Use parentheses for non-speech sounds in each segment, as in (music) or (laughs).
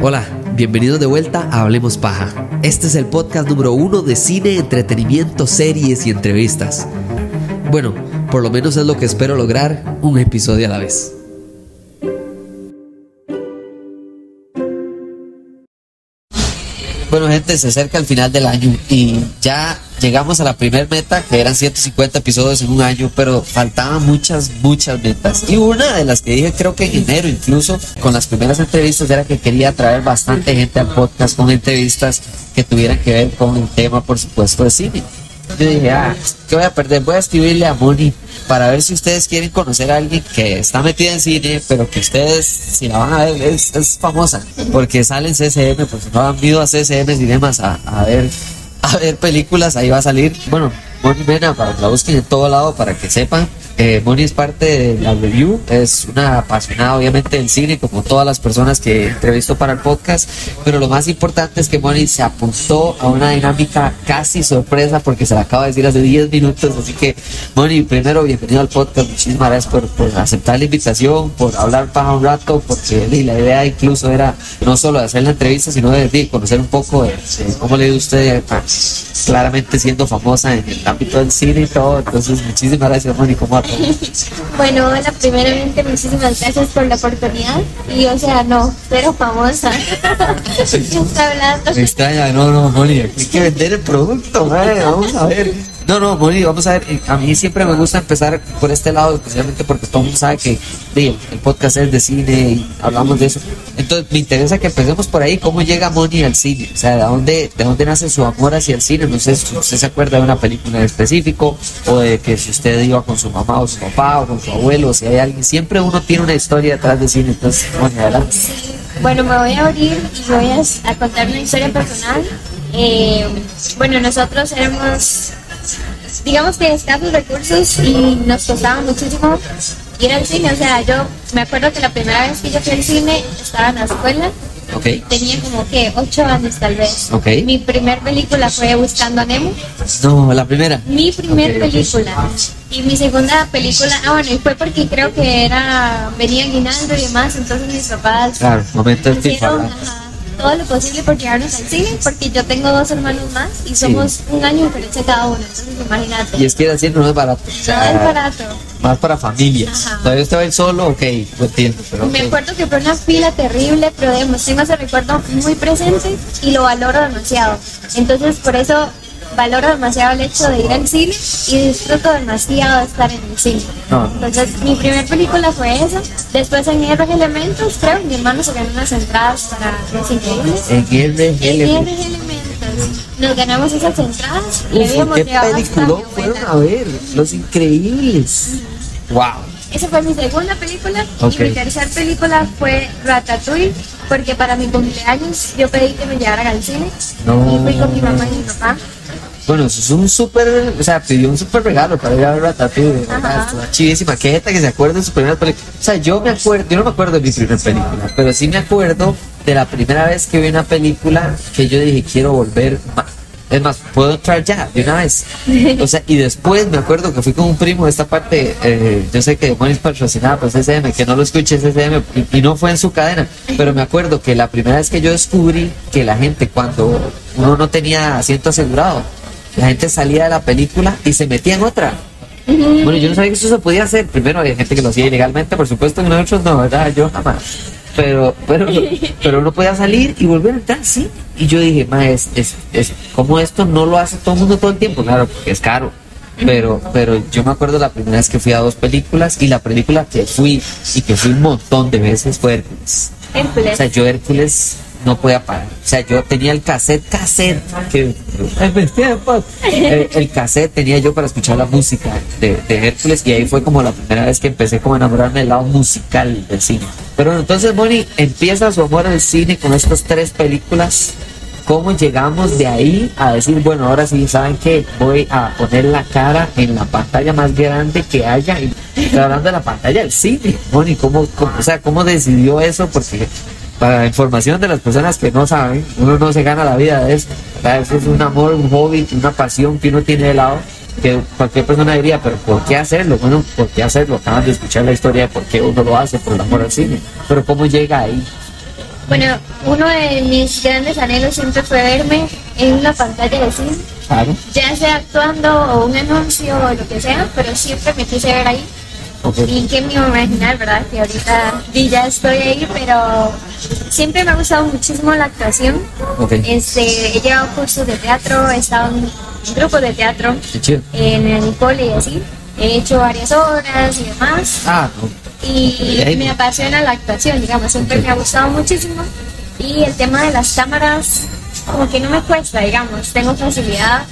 Hola, bienvenidos de vuelta a Hablemos Paja. Este es el podcast número uno de cine, entretenimiento, series y entrevistas. Bueno, por lo menos es lo que espero lograr, un episodio a la vez. Bueno, gente, se acerca el final del año y ya llegamos a la primer meta, que eran 150 episodios en un año, pero faltaban muchas, muchas metas. Y una de las que dije, creo que en enero incluso, con las primeras entrevistas, era que quería traer bastante gente al podcast con entrevistas que tuvieran que ver con el tema, por supuesto, de cine. Yo dije, ah, ¿qué voy a perder? Voy a escribirle a Moni para ver si ustedes quieren conocer a alguien que está metida en cine, pero que ustedes, si la van a ver, es, es famosa, porque sale en CCM, pues no han ido a CCM Cinemas a, a ver a ver películas, ahí va a salir. Bueno, Moni Mena, para que la busquen en todo lado, para que sepan. Eh, Moni es parte de la review, es una apasionada obviamente del cine, como todas las personas que entrevisto para el podcast, pero lo más importante es que Moni se apuntó a una dinámica casi sorpresa porque se la acaba de decir hace 10 minutos, así que Moni, primero bienvenido al podcast, muchísimas gracias por, aceptar la invitación, por hablar paja un rato, porque la idea incluso era no solo hacer la entrevista, sino de, conocer un poco de, cómo le dio usted ah, claramente siendo famosa en el ámbito del cine y todo, entonces muchísimas gracias Moni, ¿cómo? (laughs) Bueno, hola, primeramente muchísimas gracias por la oportunidad. Y o sea, no, pero famosa. ¿Qué (laughs) está hablando? Me extraña, no, no, aquí hay que vender el producto, madre, vamos a ver. No, no, Moni, vamos a ver, a mí siempre me gusta empezar por este lado, especialmente porque todo el mundo sabe que el podcast es de cine y hablamos de eso. Entonces, me interesa que empecemos por ahí, cómo llega Moni al cine, o sea, de dónde, de dónde nace su amor hacia el cine, no sé si usted se acuerda de una película en específico, o de que si usted iba con su mamá o su papá o con su abuelo, o si hay alguien, siempre uno tiene una historia detrás de cine, entonces, Moni, adelante. Bueno, me voy a abrir y voy a, a contar una historia personal. Eh, bueno, nosotros éramos, digamos que escasos recursos y nos costaba muchísimo ir al cine. O sea, yo me acuerdo que la primera vez que yo fui al cine estaba en la escuela. Ok. Tenía como que ocho años tal vez. Ok. Mi primer película fue Buscando a Nemo. No, la primera. Mi primer Ok, ok. película. Y mi segunda película, ah bueno, y fue porque creo que era, venía guinaldo y demás, entonces mis papás Claro, momento de Todo lo posible por llevarnos al cine, porque yo tengo dos hermanos más y somos un año de diferencia cada uno, entonces imagínate. Y es que ir al cine no es barato. o sea, no es barato. Más para familias. Ajá. Todavía usted va a ir solo, ok, lo entiendo. Pero Me acuerdo que fue una fila terrible, pero digamos, tengo ese recuerdo muy presente y lo valoro demasiado. Entonces, por eso valoro demasiado el hecho de ir al cine y disfruto demasiado de estar en el cine. No. Entonces, mi primera película fue esa. Después, en y Elementos, creo, mi hermano se ganó unas entradas para Los Increíbles. En y Elementos. Nos ganamos esas entradas. Uf, habíamos ¿qué película fueron a ver? Los Increíbles. Wow. Esa fue mi segunda película y mi tercera película fue Ratatouille porque para mi cumpleaños yo pedí que me llevaran al cine No. y fui con mi mamá y mi papá. Bueno, eso es un súper, o sea, pidió un súper regalo para ir a ver Ratatouille, estuvo chivísima. Gente que se acuerda de su primera película. O sea, yo me acuerdo, yo no me acuerdo de mi primera película, pero sí me acuerdo de la primera vez que vi una película que yo dije, quiero volver más. Es más, puedo entrar ya, de una vez. O sea, y después me acuerdo que fui con un primo de esta parte, eh, yo sé que Moni es patrocinada por CCM, que no lo escuche CCM, y, y no fue en su cadena, pero me acuerdo que la primera vez que yo descubrí que la gente cuando uno no tenía asiento asegurado, la gente salía de la película y se metía en otra. Bueno, yo no sabía que eso se podía hacer. Primero había gente que lo hacía ilegalmente, por supuesto, y nosotros no, ¿verdad? Yo jamás. Pero, pero, pero uno podía salir y volver a entrar, sí. Y yo dije, ma, es, es, es como esto no lo hace todo el mundo todo el tiempo, claro, porque es caro. Pero, pero yo me acuerdo la primera vez que fui a dos películas y la película que fui y que fui un montón de veces fue Hércules. Hércules. O sea, yo Hércules no podía parar. O sea, yo tenía el cassette, cassette, que en mis tiempos, el, el cassette tenía yo para escuchar la música de, de Hércules y ahí fue como la primera vez que empecé como a enamorarme del lado musical del cine. Pero entonces Moni empieza su amor al cine con estas tres películas. ¿Cómo llegamos de ahí a decir, bueno, ahora sí, ¿saben que Voy a poner la cara en la pantalla más grande que haya. Y hablando de la pantalla del cine. Moni, ¿cómo, cómo- o sea, ¿cómo decidió eso? Porque para información de las personas que no saben, uno no se gana la vida de eso. ¿verdad? Eso es un amor, un hobby, una pasión que uno tiene de lado. Que cualquier persona diría, pero ¿por qué hacerlo? Bueno, ¿por qué hacerlo? Acaban de escuchar la historia de por qué uno lo hace, por el amor al cine. Pero ¿cómo llega ahí? Bueno, uno de mis grandes anhelos siempre fue verme en una pantalla de cine, Claro. ya sea actuando o un anuncio o lo que sea, pero siempre me quise ver ahí. Y que me imaginar, ¿verdad? Que ahorita ya estoy ahí, pero siempre me ha gustado muchísimo la actuación. Este, he llevado cursos de teatro, he estado en grupos de teatro en el cole y así. He hecho varias obras y demás. Ah. Y me apasiona la actuación, digamos, siempre me ha gustado muchísimo. Y el tema de las cámaras, como que no me cuesta, digamos, tengo facilidad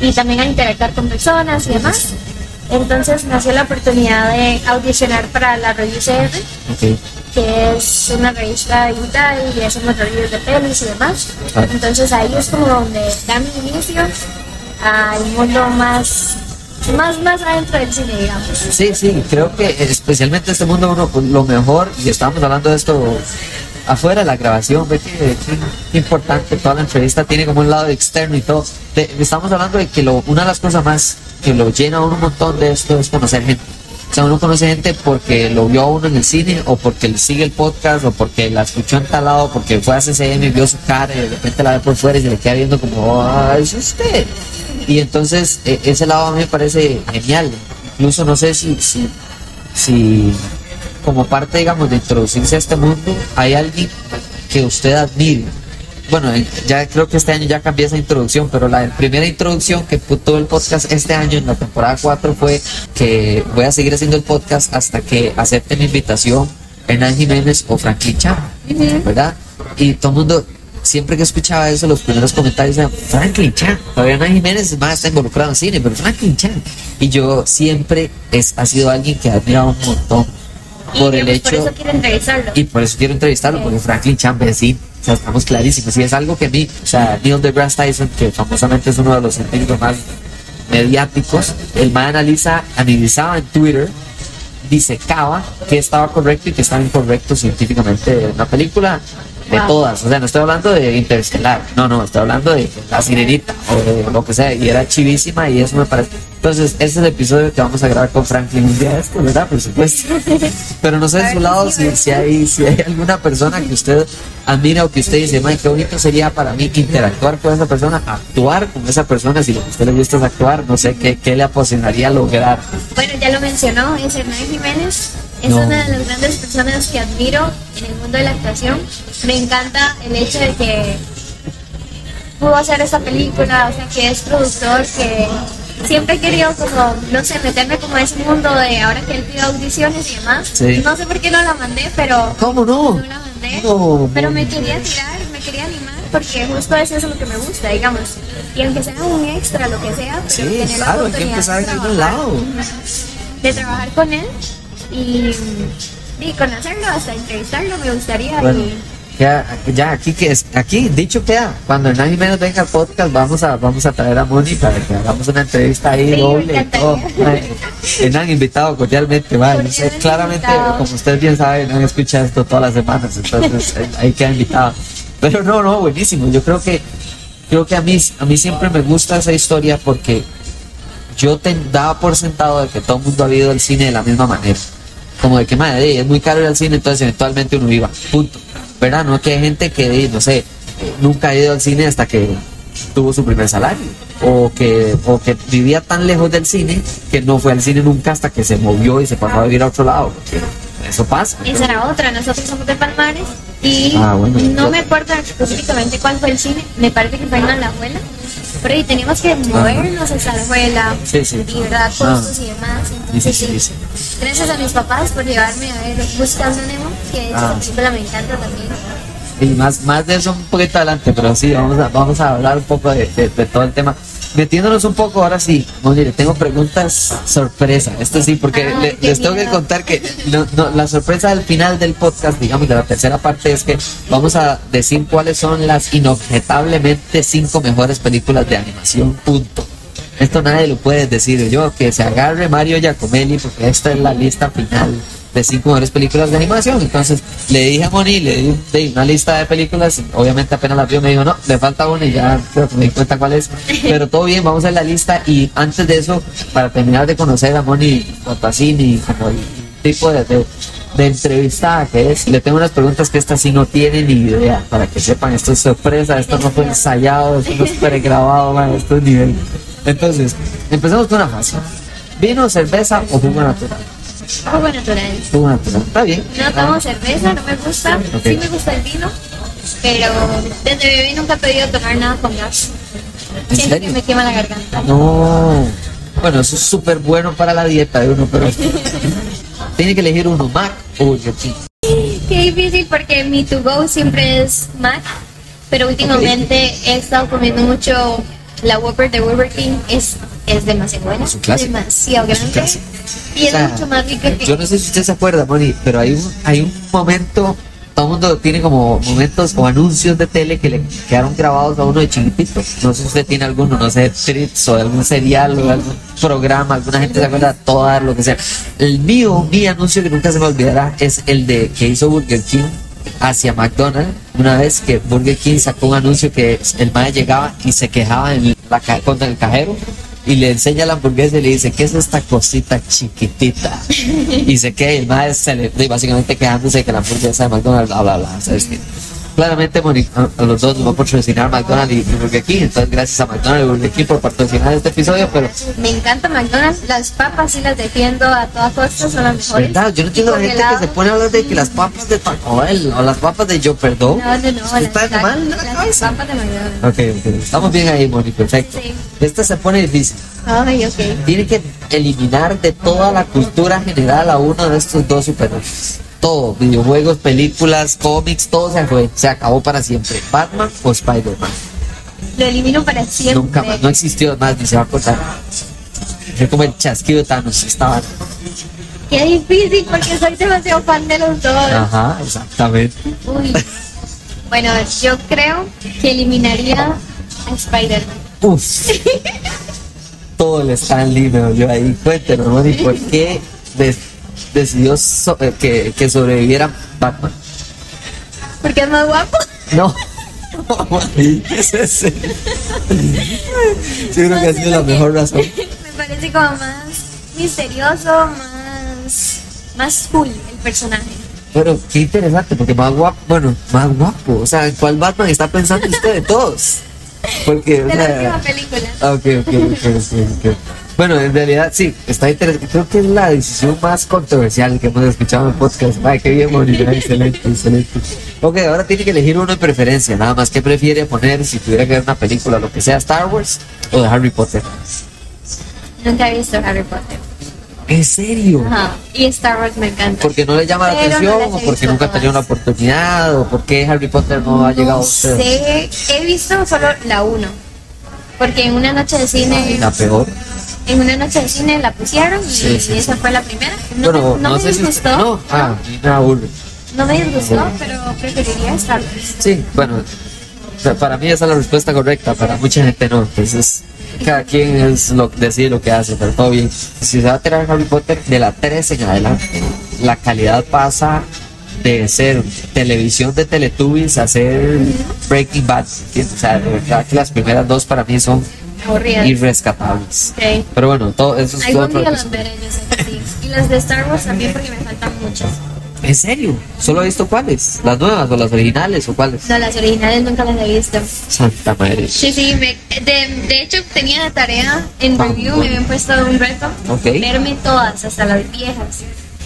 y también a interactuar con personas y demás. Entonces nació la oportunidad de audicionar para la revista CR, Ok. que es una revista digital y hacemos reviews de pelis y demás. Ah. Entonces ahí es como donde da mi inicio al mundo más, más, más adentro del cine, digamos. Sí, sí, creo que especialmente este mundo uno pues, lo mejor, y estábamos hablando de esto afuera la grabación, ve que, que importante, toda la entrevista tiene como un lado externo y todo. Estamos hablando de que lo, una de las cosas más que lo llena a un montón de esto es conocer gente. O sea, uno conoce gente porque lo vio a uno en el cine, o porque le sigue el podcast, o porque la escuchó en tal lado, porque fue a CCM y vio su cara y de repente la ve por fuera y se le queda viendo como, ah, es usted. Y entonces e- ese lado a mí me parece genial. Incluso no sé si, si como parte, digamos, de introducirse a este mundo, hay alguien que usted admire. Bueno, eh, ya creo que este año ya cambié esa introducción, pero la primera introducción que todo el podcast este año en la temporada 4 fue que voy a seguir haciendo el podcast hasta que acepte mi invitación Hernán Jiménez o Franklin Chan, ¿verdad? Y todo el mundo, siempre que escuchaba eso, los primeros comentarios eran Franklin Chan, Jiménez más está involucrado en cine, pero Franklin Chan. Y yo siempre es, ha sido alguien que he admirado un montón por y el hecho... por eso quiero entrevistarlo. Y por eso quiero entrevistarlo, porque Franklin Champ es sí, o sea, estamos clarísimos. Y es algo que a mí, o sea, Neil deGrasse Tyson, que famosamente es uno de los científicos más mediáticos, el man analiza, analizaba en Twitter, disecaba que estaba correcto y que estaba incorrecto científicamente en una película de Wow. todas. O sea, no estoy hablando de Interstellar, no, no, estoy hablando de La Sirenita o de lo que sea. Y era chivísima y eso me parece. Entonces, ese es el episodio que vamos a grabar con Franklin un día esto, ¿verdad? Por supuesto. Pero no sé de su lado si, si, hay, si hay alguna persona que usted admira o que usted dice, "Mae, qué bonito sería para mí interactuar con esa persona, actuar con esa persona, si lo que a usted le gusta es actuar, no sé qué, qué le apasionaría lograr. Bueno, ya lo mencionó, es Hernán Jiménez. Es No. una de las grandes personas que admiro en el mundo de la actuación. Me encanta el hecho de que pudo hacer esta película, o sea, que es productor, que siempre he querido como, no sé, meterme como a ese mundo de ahora que él pide audiciones y demás. Sí. No sé por qué no la mandé, pero ¿Cómo no? no la mandé. No, pero me quería tirar, me quería animar, porque justo eso es lo que me gusta, digamos. Y aunque sea un extra, lo que sea, pero Sí, tener la claro, hay que oportunidad empezar de trabajar lado. de trabajar con él y, y conocerlo, hasta entrevistarlo, me gustaría. Bueno, y, ya, ya aquí que es, aquí dicho queda, cuando Hernán Jiménez venga al podcast vamos a, vamos a traer a Moni para que hagamos una entrevista ahí Sí, doble y todo. Hernán invitado cordialmente, vale. Claramente, invitado. como usted bien sabe, Hernán escucha esto todas las semanas, entonces (laughs) eh, ahí queda invitado. Pero no, no, buenísimo. Yo creo que, creo que a mí, a mí siempre me gusta esa historia porque yo te daba por sentado de que todo el mundo ha visto el cine de la misma manera. Como de que, madre, es muy caro ir al cine, entonces eventualmente uno iba. Punto. ¿Verdad? No que hay gente que, no sé, nunca ha ido al cine hasta que tuvo su primer salario. O que, o que vivía tan lejos del cine que no fue al cine nunca hasta que se movió y se pasó a vivir a otro lado. Eso pasa. esa era otra, nosotros somos de Palmares y Ah, bueno. no me acuerdo específicamente cuál fue el cine, me parece que fue en Alajuela, pero ahí teníamos que movernos hasta Alajuela, Sí, sí. y verdad, Ah. costos y demás. Entonces, sí. Gracias a mis papás por llevarme a ver Buscando Nemo, que Ah. esa película me encanta también. Y más, más de eso un poquito adelante, pero sí, vamos a, vamos a hablar un poco de, de- de todo el tema. Metiéndonos un poco, ahora sí, Moni, le tengo preguntas sorpresa. Esto sí, porque Ay, le- les tengo que miedo. contar que no- no, la sorpresa del final del podcast, digamos, de la tercera parte, es que vamos a decir cuáles son las inobjetablemente cinco mejores películas de animación, punto. Esto nadie lo puede decir yo, que se agarre Mario Giacomelli, porque esta es la lista final de cinco mejores películas de animación. Entonces le dije a Moni, le di, di una lista de películas, obviamente apenas la vio, me dijo, no, le falta una y ya creo que me di cuenta cuál es. (laughs) Pero todo bien, vamos a la lista y antes de eso, para terminar de conocer a Moni Botasini, como el tipo de, de, de entrevistada que es, le tengo unas preguntas que esta sí no tiene ni idea, para que sepan, esto es sorpresa, esto no fue ensayado, esto no es pregrabado, man, esto es nivel. Entonces, empezamos con una fase. ¿Vino, cerveza o jugo natural? Jugo natural. Jugo natural, está bien. No tomo cerveza, no me gusta. Ok. Sí me gusta el vino, pero desde bebé nunca he podido tomar nada con gas. ¿En Siento serio? que me quema la garganta. No. Bueno, eso es súper bueno para la dieta de uno, pero (laughs) tiene que elegir uno, Mac o King. Qué difícil porque mi to go siempre es Mac, pero últimamente he estado comiendo mucho la Whopper de Burger King. Es, es demasiado buena, Es un clásico. demasiado Es un grande clásico. y es O sea, mucho más rica que Yo no sé si usted se acuerda, Moni, pero hay un, hay un momento, todo el mundo tiene como momentos o anuncios de tele que le quedaron grabados a uno de chiquitito. No sé si usted tiene alguno, no sé, Trips o algún serial o algún programa, alguna gente se acuerda, todas, lo que sea. El mío, mi anuncio que nunca se me olvidará es el de que hizo Burger King hacia McDonald's. Una vez que Burger King sacó un anuncio que el madre llegaba y se quejaba en la, contra el cajero y le enseña la hamburguesa y le dice, ¿qué es esta cosita chiquitita? y se queda y el madre se le, y básicamente quejándose de que la hamburguesa de McDonald's, bla, bla. Claramente a, los dos nos va a patrocinar McDonald's y, y Burger King, entonces gracias a McDonald's y Burger King por patrocinar este episodio, pero me encanta McDonald's. Las papas sí las defiendo a toda costa, son las mejores. ¿verdad? Yo no entiendo la gente que se pone a hablar de que las papas de Taco Bell o las papas de Yo Perdón. No, no, no. Las, ¿Está las- mal? ¿no? las papas de McDonald's. Ok, ok. Estamos bien ahí, Moni, perfecto. Sí. Esta se pone difícil. Ay, ok. Tiene que eliminar de toda la cultura general a uno de estos dos superhéroes. Todo, videojuegos, películas, cómics, todo se fue, se acabó para siempre. Batman o Spider-Man. Lo elimino para siempre. Nunca más, no existió más, ni se va a cortar. Fue como el chasquido de Thanos, estaba. Qué difícil porque soy demasiado fan de los dos. Ajá, exactamente. Uy. Bueno, yo creo que eliminaría a Spider-Man. Uf. (laughs) Todo el Stanley me dolió ahí. Cuéntenos, Moni, ¿por qué decidió so- eh, que, que sobreviviera Batman? Porque es más guapo. No. Moni, (laughs) ¿Qué (laughs) es ese? Yo creo que ha sido la mejor razón. Me parece como más misterioso, más, más cool el personaje. Pero qué interesante, porque más guapo, bueno, más guapo. O sea, ¿en cuál Batman está pensando usted de todos? Porque, o De la sea, última película. Ah, Ok, ok, ok, ok, ok. Bueno, en realidad sí, está interesante. Creo que es la decisión más controversial que hemos escuchado en el podcast. Ay, qué bien, Mónica. Excelente, excelente. Ok, ahora tiene que elegir uno de preferencia. Nada más, ¿qué prefiere poner si tuviera que ver una película, lo que sea, Star Wars o de Harry Potter? Nunca he visto Harry Potter. ¿En serio? Ajá. Y Star Wars me encanta. ¿Porque no le llama la Pero atención o porque nunca ha tenido una oportunidad o por qué Harry Potter no, ha llegado a usted? sé, he visto solo la 1. Porque en una noche de cine, La peor. En una noche de cine la pusieron y Sí, sí, esa fue la primera. No, no no, me si disgustó. No, ah. No me disgustó, pero preferiría Star Wars. Sí, bueno, para mí esa es la respuesta correcta, para mucha gente no. Entonces, cada quien es lo, decide lo que hace, pero todo bien. Si se va a tirar Harry Potter de la 3 en adelante, la calidad pasa de ser televisión de Teletubbies a ser Breaking Bad. O sea, de verdad que las primeras dos para mí son Aburridas. irrescatables. Ok. Pero bueno, todo eso es Algún otro día las veré, yo sé que sí. Y las de Star Wars también porque me faltan muchas. ¿En serio? ¿Solo he visto cuáles? ¿Las nuevas o las originales o cuáles? No, las originales nunca las he visto. Santa madre. Sí, sí, me- de, de hecho tenía de tarea en Ah, review, bueno. me habían puesto un reto, Ok. verme todas, hasta las viejas.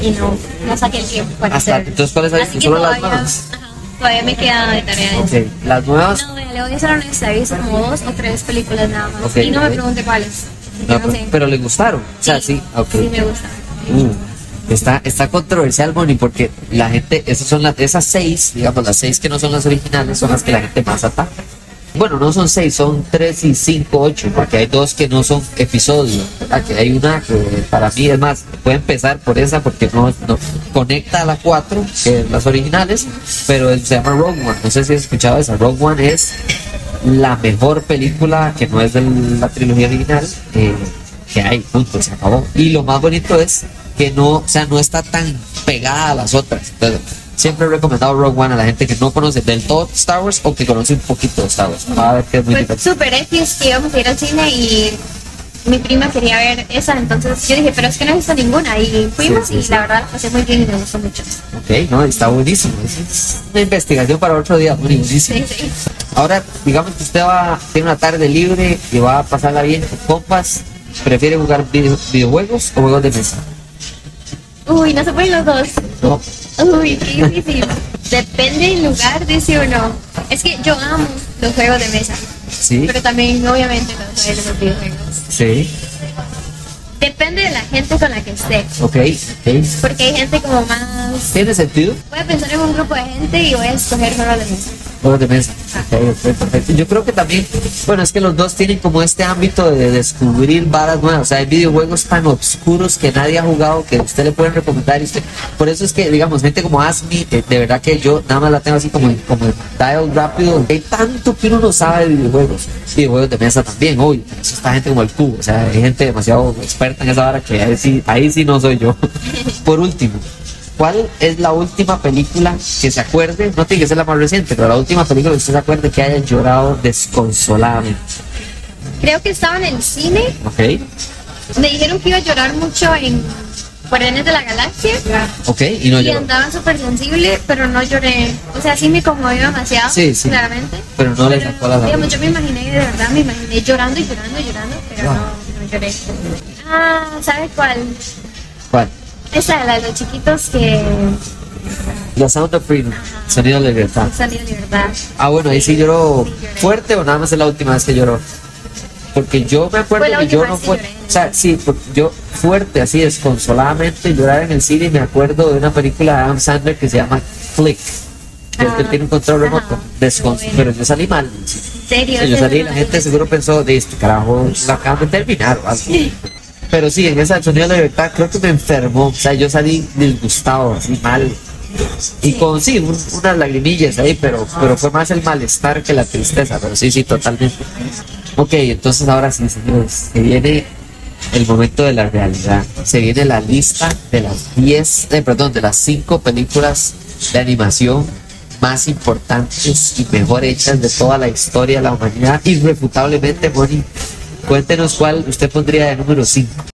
Y no, no saqué el tiempo para Hasta- hacerlo. entonces, ¿cuáles? Así que ¿Solo las nuevas? Todavía me queda de tarea. Ok, las nuevas No, le voy a honesta, he visto como dos o tres películas nada más. Ok, y no me pregunte cuáles. No, no pero, sé. pero le gustaron. O sea, sí, ok. Sí me gusta. Uh, está, está controversial, Bonnie, porque la gente, esas son las, esas seis, digamos, las seis que no son las originales, son las que la gente más ataca. Bueno, no son seis, son tres y cinco, ocho, porque hay dos que no son episodios. ¿verdad? Que hay una que para mí es más, puede empezar por esa porque no, no conecta a la cuatro, que es las originales, pero se llama Rogue One. No sé si has escuchado esa. Rogue One es la mejor película que no es de la trilogía original eh, que hay, punto, se acabó. Y lo más bonito es que no, o sea, no está tan pegada a las otras. Entonces, siempre he recomendado Rogue One a la gente que no conoce del todo Star Wars o que conoce un poquito de Star Wars. Va a ver que es muy Fue diferente. super X que íbamos a ir al cine y mi prima quería ver esa, entonces yo dije, pero es que no he visto ninguna. Y fuimos Sí, sí, y sí. la verdad la pasé muy bien y me gustó mucho. Ok, no, está buenísimo. Es una investigación para otro día, muy buenísimo. Ahora, digamos que usted va, tiene una tarde libre y va a pasarla bien con compas. ¿Prefiere jugar video- videojuegos o juegos de mesa? Uy, no se pueden los dos. No. Uy, qué difícil. Depende del lugar, dice uno. Es que yo amo los juegos de mesa, Sí, pero también obviamente los, los videojuegos. sí, Depende de la gente con la que esté, ok, ok. porque hay gente como más... ¿Tiene sentido? Voy a pensar en un grupo de gente y voy a escoger juegos de mesa. Juegos de mesa. Yo creo que también, bueno, es que los dos tienen como este ámbito de descubrir varas nuevas. O sea, hay videojuegos tan oscuros que nadie ha jugado que usted le pueden recomendar. Y usted, por eso es que, digamos, gente como Asmi, eh, de verdad que yo nada más la tengo así como, como en dial rápido. Hay tanto que uno no sabe de videojuegos. Videojuegos de mesa también, hoy. Eso está gente como el cubo. O sea, hay gente demasiado experta en esa vara que ahí sí, ahí sí no soy yo. (laughs) por último. ¿Cuál es la última película que se acuerde? No tiene que ser la más reciente, pero la última película que usted se acuerde que haya llorado desconsoladamente. Creo que estaba en el cine, ¿Ok? me dijeron que iba a llorar mucho en Guardianes de la Galaxia. ¿Ok? Y no y lloró. andaba súper sensible, pero no lloré. O sea, sí me conmovió demasiado, Sí, sí. claramente. Pero no le sacó la Digamos, yo me imaginé, de verdad, me imaginé llorando y llorando y llorando, pero Wow. no, no lloré. Ah, ¿sabe cuál? ¿Cuál? Esa, la de los chiquitos que The Sound of Freedom. Sonido de libertad. salieron de verdad. Ah, bueno, ahí sí lloró fuerte o nada más es la última vez que lloró. Porque yo me acuerdo la que yo no fue, o sea, sí, porque yo fuerte, así desconsoladamente llorar en el cine y me acuerdo de una película de Adam Sandler que se llama Flick. Que Ah, que tiene un control remoto. Descon- muy bueno. pero yo salí mal. ¿En serio? yo esa salí y la gente seguro pensó de este carajo, la acaban de terminar o algo. Pero sí, en esa sonido de libertad creo que me enfermó. O sea, yo salí disgustado, así mal. Y con sí, un- unas lagrimillas ahí, pero, pero fue más el malestar que la tristeza. Pero sí, sí, totalmente. Ok, entonces ahora sí, señores, se viene el momento de la realidad. Se viene la lista de las 10, eh, perdón, de las 5 películas de animación más importantes y mejor hechas de toda la historia de la humanidad. Irrefutablemente, Moni, cuéntenos cuál usted pondría de número 5.